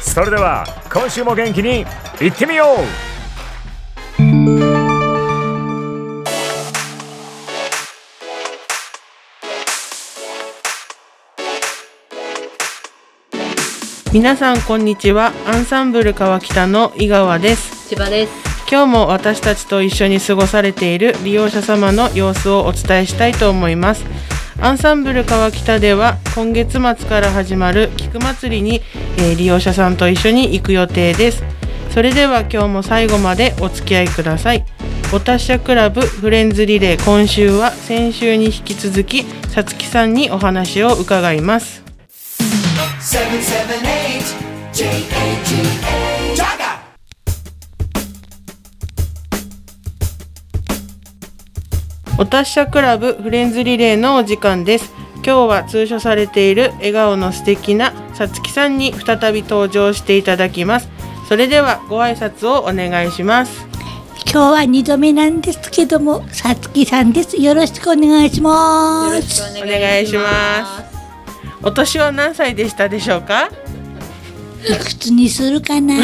それでは今週も元気にいってみよう。皆さんこんにちは。アンサンブル川北の井川です。千葉です。今日も私たちと一緒に過ごされている利用者様の様子をお伝えしたいと思いますアンサンブル川北では今月末から始まる菊祭りに、えー利用者さんと一緒に行く予定です。それでは今日も最後までお付き合いください。お達者クラブフレンズリレー今週は先週に引き続きさつきさんにお話を伺います。778お達者クラブフレンズリレーのお時間です今日は通所されている笑顔の素敵なさつきさんに再び登場していただきますそれではご挨拶をお願いします今日は二度目なんですけども、さつきさんです。よろしくお願いします。お願いしますお年は何歳でしたでしょうか？いくつにするかな。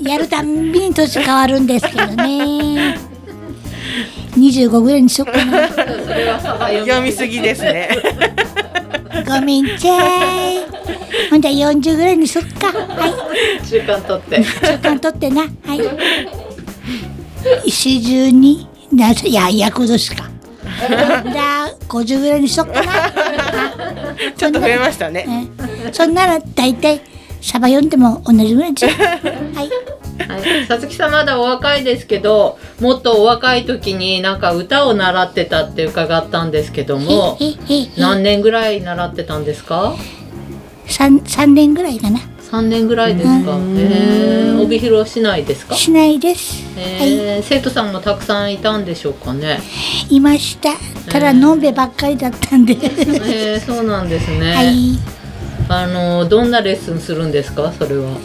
やるたんびに年変わるんですけどね。二十五ぐらいにしよっかな。読みすぎですねごめんちゃい。ほんじゃ四十ぐらいにしよっか。はい。習慣とって。習慣取ってな。はい。四十二。な、いや、役年か。じゃあ、五十ぐらいにしよっかな。ちょっと増えましたねねそんなら大体サバ読んでも同じぐらいですよ。はい。はい。さつきさんまだお若いですけど、もっとお若い時になんか歌を習ってたって伺ったんですけども、何年ぐらい習ってたんですか？三三年ぐらいかな。?3 年ぐらいですか。へえ、帯広市内ですか？しないです。はへえ、生徒さんもたくさんいたんでしょうかね？い。いました。ただのんべばっかりだったんで。へえ、そうなんですね。はい。あのどんなレッスンするんですか？それは。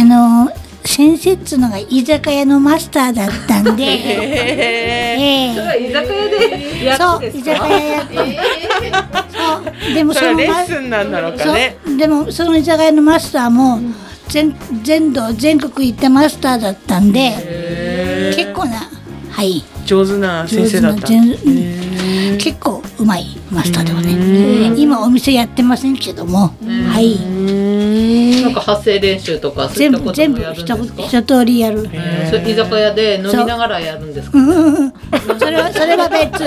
あの先生っつうのが居酒屋のマスターだったんで。ええ居酒屋でやそう居酒屋やって。そう。でもそのまッスンなんだろうかね。でもその居酒屋のマスターも全全道全国行ったマスターだったんで結構なはい。上手な先生だった。結構うまいマスターでもね今お店やってませんけども。はいなんか発声練習とか全部全部。一一通りやる居酒屋で飲みながらやるんですか？それはそれは別。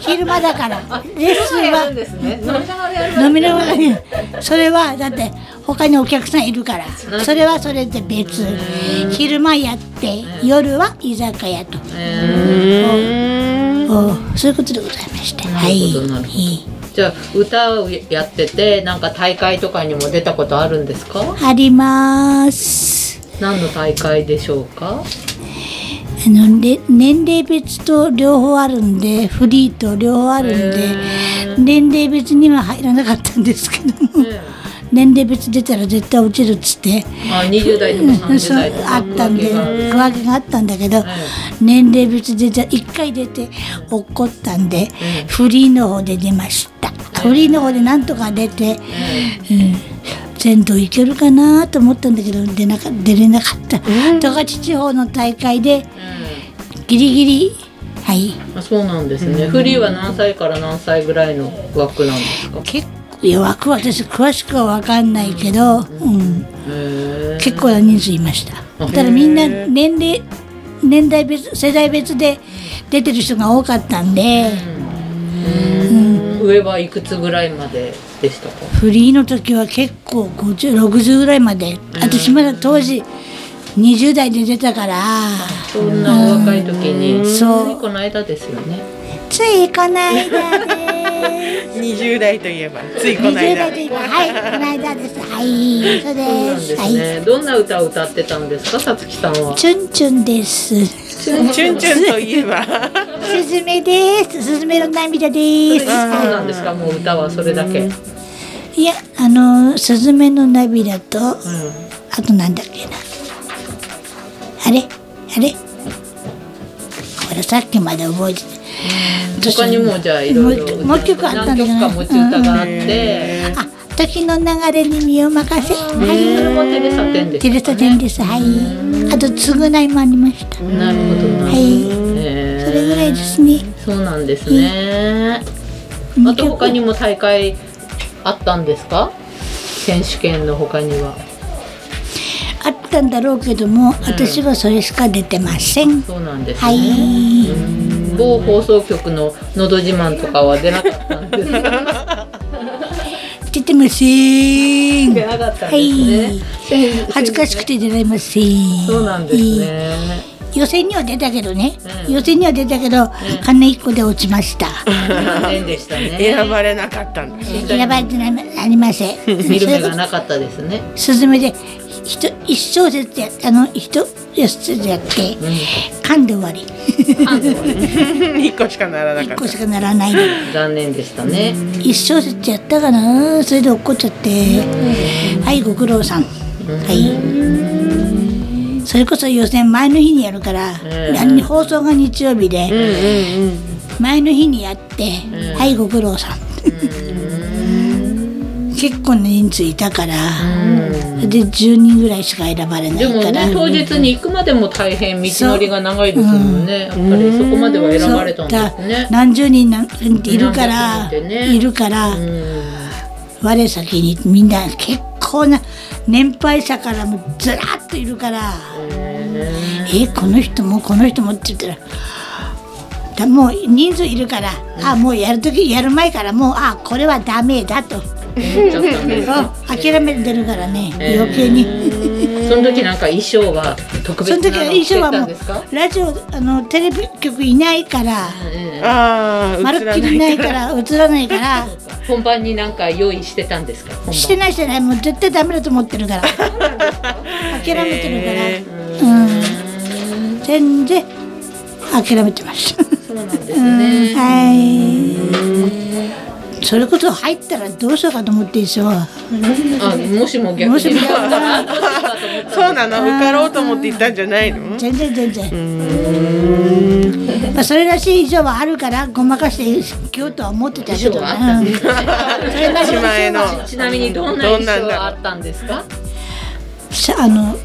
昼間だから。レッスンは。ね。飲みながらやる。飲みながらねそれはだって他にお客さんいるから。それはそれで別。昼間やって夜は居酒屋とそういうことでございまして。はい。じゃあ歌をやっててなんか大会とかにも出たことあるんですか？あります。何の大会でしょうか？あのれ年齢別と両方あるんでフリーと両方あるんで年齢別には入らなかったんですけども年齢別出たら絶対落ちるっつって。あ、20代とか30そう代とかあったんで区分けがあったんだけど年齢別でじゃ1回出て落っこったんでフリーの方で出ました。フリーの方でなんとか出て、うん、全土いけるかなと思ったんだけど出なか出れなかった。十勝地方の大会でギリギリはい。あ、そうなんですね。フリーは何歳から何歳ぐらいの枠なんですか？結構いや枠は私詳しくは分かんないけど、うん、結構な人数いました。ただみんな年齢年代別世代別で出てる人が多かったんで、上はいくつぐらいまででしたか？フリーの時は結構5060ぐらいまで。私まだ当時20代で出たから。そんなお若い時に。そう。ついこの間ですよね。ついこの間で20代といえばついすこの20間代というかはいこの間です。はいそうそうなんでですすはいね。どんな歌を歌ってたんですかさつきさんは？チュンチュンです。チュンチュンといえば。スズメです。スズメの涙です。そうなんですかもう歌はそれだけ。いやあのスズメの涙と、あとなんだっけな。あれ？あれ？これさっきまで覚えてて他にもじゃあいろいろもう曲あったんだ何曲か持ち歌があってあ時の流れに身を任せ。そはい。れもテレサテンです。テレサテンです。はい。あと償いもありました。なるほどな。はい。それぐらいですね。そうなんですね。あと他にも大会あったんですか？選手権の他には。あったんだろうけども、私はそれしか出てません。そうなんですね、はい某放送局の「のど自慢」とかは出なかったん。ですか出てません。出なかったん。はですねい、恥ずかしくて出られません。そうなんですね、予選には出たけどね、うん予選には出たけど、金一個で落ちました。残念でしたね選ばれなかったんだ選ばれてないありません。見る目がなかったですねスズメでひと一小節やあの一小節やって、噛んで終わり。1個しかならなかった一個しかならないの。残念でしたね一小節やったかな、それで落っこっちゃって。はい、ご苦労さん。はい。それこそ予選前の日にやるから、うん放送が日曜日で、前の日にやって、はいご苦労さん、結構な人数いたから、で10人ぐらいしか選ばれないから、ね当日に行くまでも大変道のりが長いですもんね、やっぱりそこまでは選ばれたんですね。だ何十人なんいるから、ね。いるから、うん。我先にみんな結構な年配者からもずらっといるから、えこの人もこの人もって言ったらだもう人数いるから、あもうやる時やる前からもうあこれはダメだと、思っちゃったんですあ諦めてるからね、えー。余計に。その時なんか衣装は特別その時はなの着て衣装はもたんですか？うラジオあのテレビ局いないからああまるっきりないから映らないから。本番になんか用意してたんですか？してないしてない。もう絶対ダメだと思ってるから。諦めてるから、うん。全然諦めてますそうなんですね、はいそれこそ入ったらどうしようかと思ってでしょあもしも逆もしもに。そうなの？受かろうと思って行ったんじゃないの？全然全然。まあそれらしい衣装はあるからごまかして今日とは思ってたけど ちなみにどんな衣装があったんですか？さあの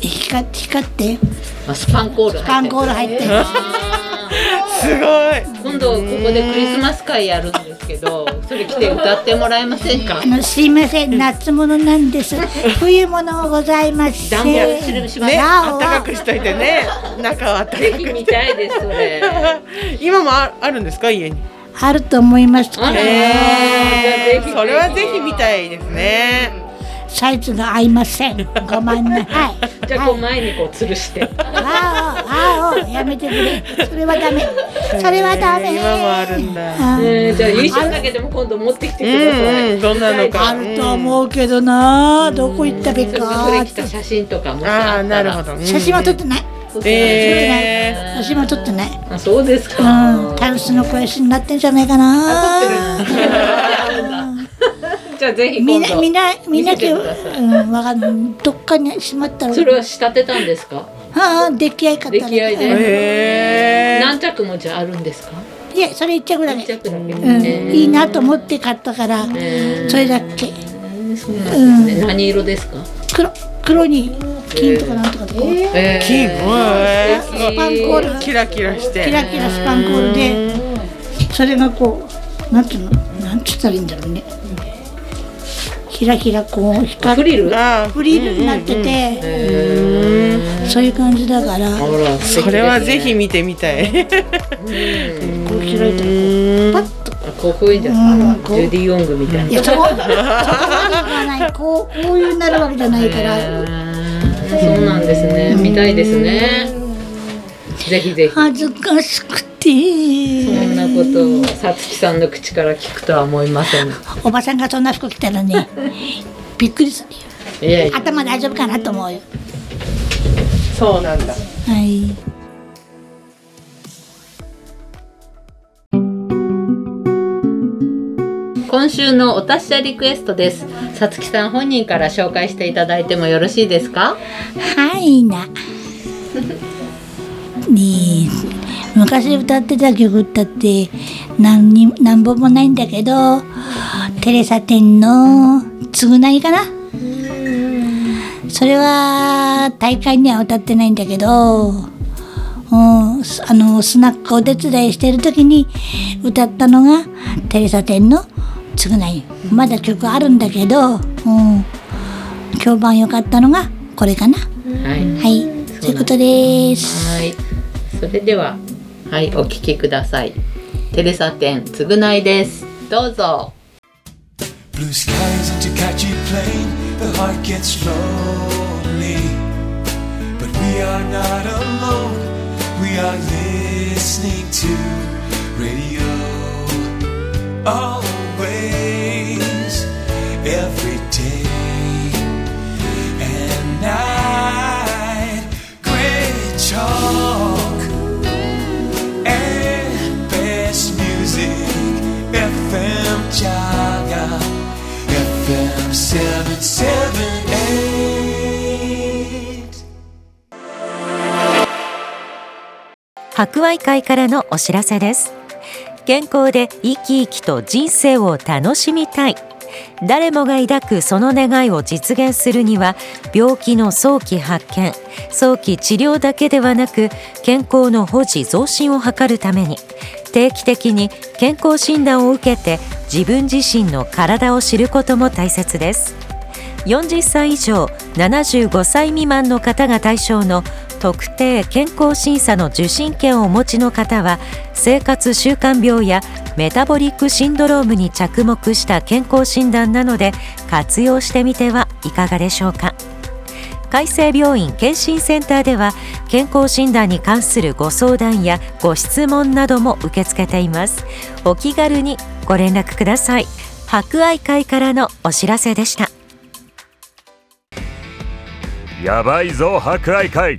光光って。あスパンコール入って。スパンコール入って。あ すごい。ー今度ここでクリスマス会やるんですけどそれ来て歌ってもらえませんか？あのすいません。夏物なんです。冬物ございません暖房します。ねあったかくしといてね。中はあったかくぜひ見たいですそれ。今もああるんですか？家に。あると思いますえ。ぜひーそれはぜひ見たいですねサイズが合いません。ごめん なさい。じゃあこう前にこう吊るして。ああああやめてくれ。それはダメ。それはダメ。今もあるんだ。あえーじゃあ優勝だけでも今度持ってきてうんください、うんどんなのか。あると思うけどな。どこ行ったべそれか写真とかもしあああったら。なるほどうん。写真は撮ってない。え写真は撮ってない。あそうですか、うん。タンスの肥やしになってんじゃないかなじゃあぜひみんな今度みんなみんな見せてけください。うんわかんないどっかにしまったら。それは仕立てたんですか？ああ出来合いかったら。出来合いで。何着もじゃああるんですか？いやそれ一着だ一け着だけ、うん。えーいいなと思って買ったからえ。ーそれだけ。そうなんですね、何色ですか？黒黒に金とかなんとかとこうえー。金へスパンコール。がキラキラして。キラキラスパンコールでそれがこうなんていうの？なんて言ったらいいんだろうねひらひらこう光フリル？フリルになってて、へそういう感じだから。それはぜひ見てみたい。こう開いたらこうパッとあこういうじゃう。んジュディ・ヨングみたいな。いやそこそこまでいかない。こうこういうになるわけじゃないから、そうなんですね。見たいですね。ぜひぜひ。恥ずかしくて。そんなことをさつきさんの口から聞くとは思いません。いおばさんがそんな服着たらね びっくりするよ。やいや。頭大丈夫かなと思うよ。そうなんだ。はい。今週のお達者リクエストです。さつきさん本人から紹介していただいてもよろしいですか？はいな。ねえ昔歌ってた曲ったって何に何本もないんだけどテレサ店の償いかな？それは大会には歌ってないんだけど、うん、すあのスナックお手伝いしてる時に歌ったのがテレサ店の償いまだ曲あるんだけど、うん、評判良かったのがこれかな。はい。はい、そういうことです。はい。それでははいお聞きくださいテレサ店償いですどうぞ Blue skies and to catch a plane, the heart gets lonely. But we are not alone, we are listening to radio. Oh. 博愛会からのお知らせです。健康で生き生きと人生を楽しみたい。誰もが抱くその願いを実現するには病気の早期発見早期治療だけではなく健康の保持増進を図るために定期的に健康診断を受けて自分自身の体を知ることも大切です。40歳以上75歳未満の方が対象の特定健康審査の受診券をお持ちの方は生活習慣病やメタボリックシンドロームに着目した健康診断なので活用してみてはいかがでしょうか。海生病院健診センターでは健康診断に関するご相談やご質問なども受け付けています。お気軽にご連絡ください。博愛会からのお知らせでした。やばいぞ博愛会。